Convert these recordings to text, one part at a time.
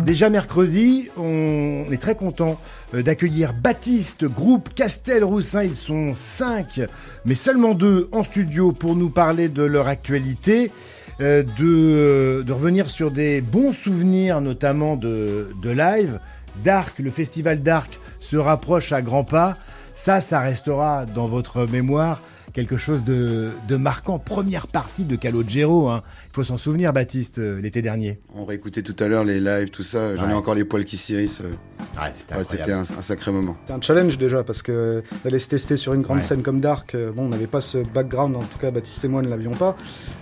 Déjà mercredi, on est très content euh, d'accueillir Baptiste, groupe Castel-Roussin. Ils sont cinq, mais seulement deux en studio pour nous parler de leur actualité, euh, de, euh, de revenir sur des bons souvenirs, notamment de, de live. Dark, le festival Dark se rapproche à grands pas. Ça, ça restera dans votre mémoire quelque chose de, de marquant. Première partie de Calogero, hein. il faut s'en souvenir, Baptiste, euh, l'été dernier. On réécoutait tout à l'heure les lives, tout ça. J'en ai encore les poils qui s'irissent. euh. Ouais, c'était Ouais, incroyable. C'était un, un sacré moment. C'était un challenge déjà parce que d'aller se tester sur une grande Ouais. scène comme Dark, euh, bon, on n'avait pas ce background, en tout cas Baptiste et moi ne l'avions pas.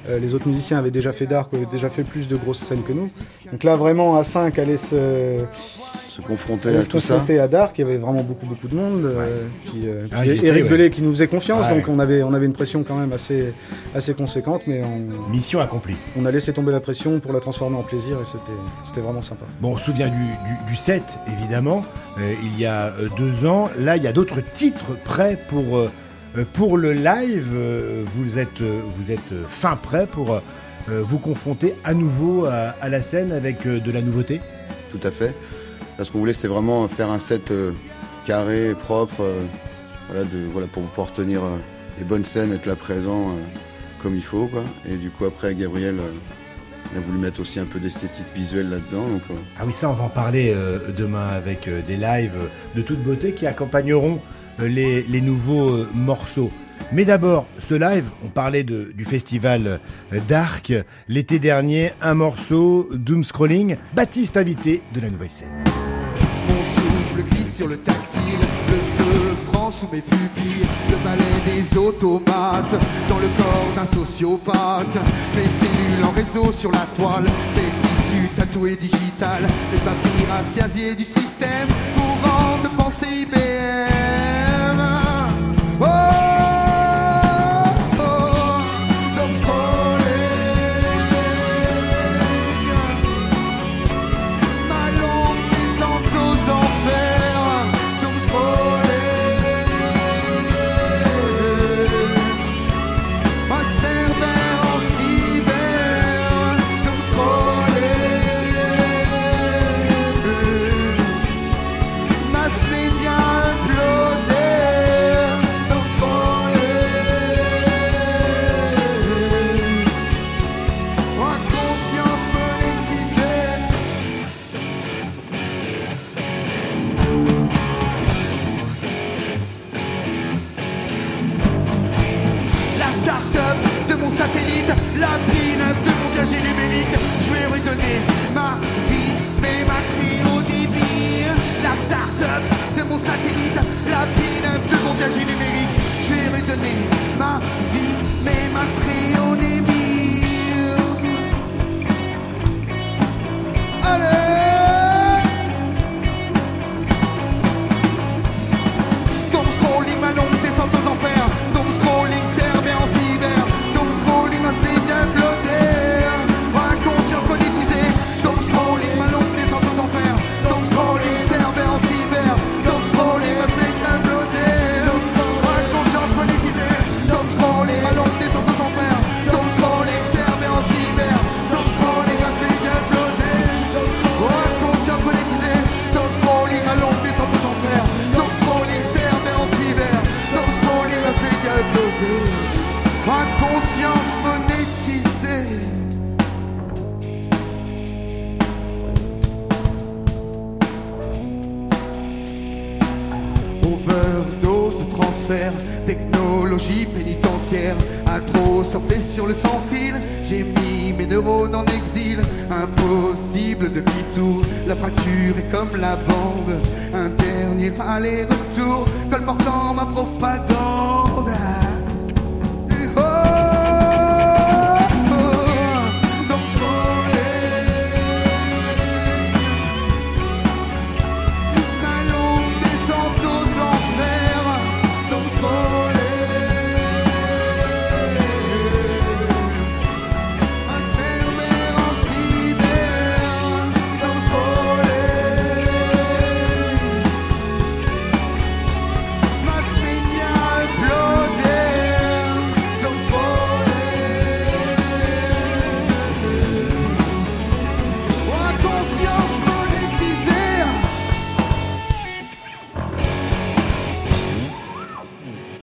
Euh, les autres musiciens avaient déjà fait Dark, avaient déjà fait plus de grosses scènes que nous. Donc là vraiment à 5 aller se, Se confronter à se tout ça. à Dark, il y avait vraiment beaucoup beaucoup de monde. euh, puis euh, Ah, puis Eric ouais. Belay qui nous faisait confiance, Ouais. donc on avait, on avait une pression quand même assez, assez conséquente, mais on, Mission accomplie. on a laissé tomber la pression pour la transformer en plaisir et c'était, c'était vraiment sympa. Bon, on se souvient du, du, du set, évidemment, euh, il y a deux ans. Là, il y a d'autres titres prêts pour, pour le live. Euh, vous êtes, euh, vous êtes fin prêt pour vous confronter à nouveau à, à la scène avec euh, de la nouveauté? Tout à fait. Ce qu'on voulait, c'était vraiment faire un set euh, carré, propre, euh, voilà, pour pouvoir tenir euh, des bonnes scènes, être là présent comme il faut. Quoi. Et du coup, après, Gabriel a voulu mettre aussi un peu d'esthétique visuelle là-dedans. Ah oui, ça, on va en parler demain avec des lives de toute beauté qui accompagneront les, les nouveaux morceaux. Mais d'abord, ce live, on parlait du festival Dark. L'été dernier, un morceau, Doom Scrolling. Baptiste invité de la nouvelle scène. Souffle glisse sur le tactile, le feu prend sous mes pupilles, le balai des automates, dans le corps d'un sociopathe, mes cellules en réseau sur la toile, des tissus tatoués digital, les papiers rassiasiés du système, courant de pensée IBM. Satellite, la pin-up de mon viager numérique. Je vais redonner technologie pénitentiaire. À trop surfer sur le sans fil, j'ai mis mes neurones en exil. Impossible de tour la fracture est comme la bande. Un dernier aller-retour, colportant ma propagande.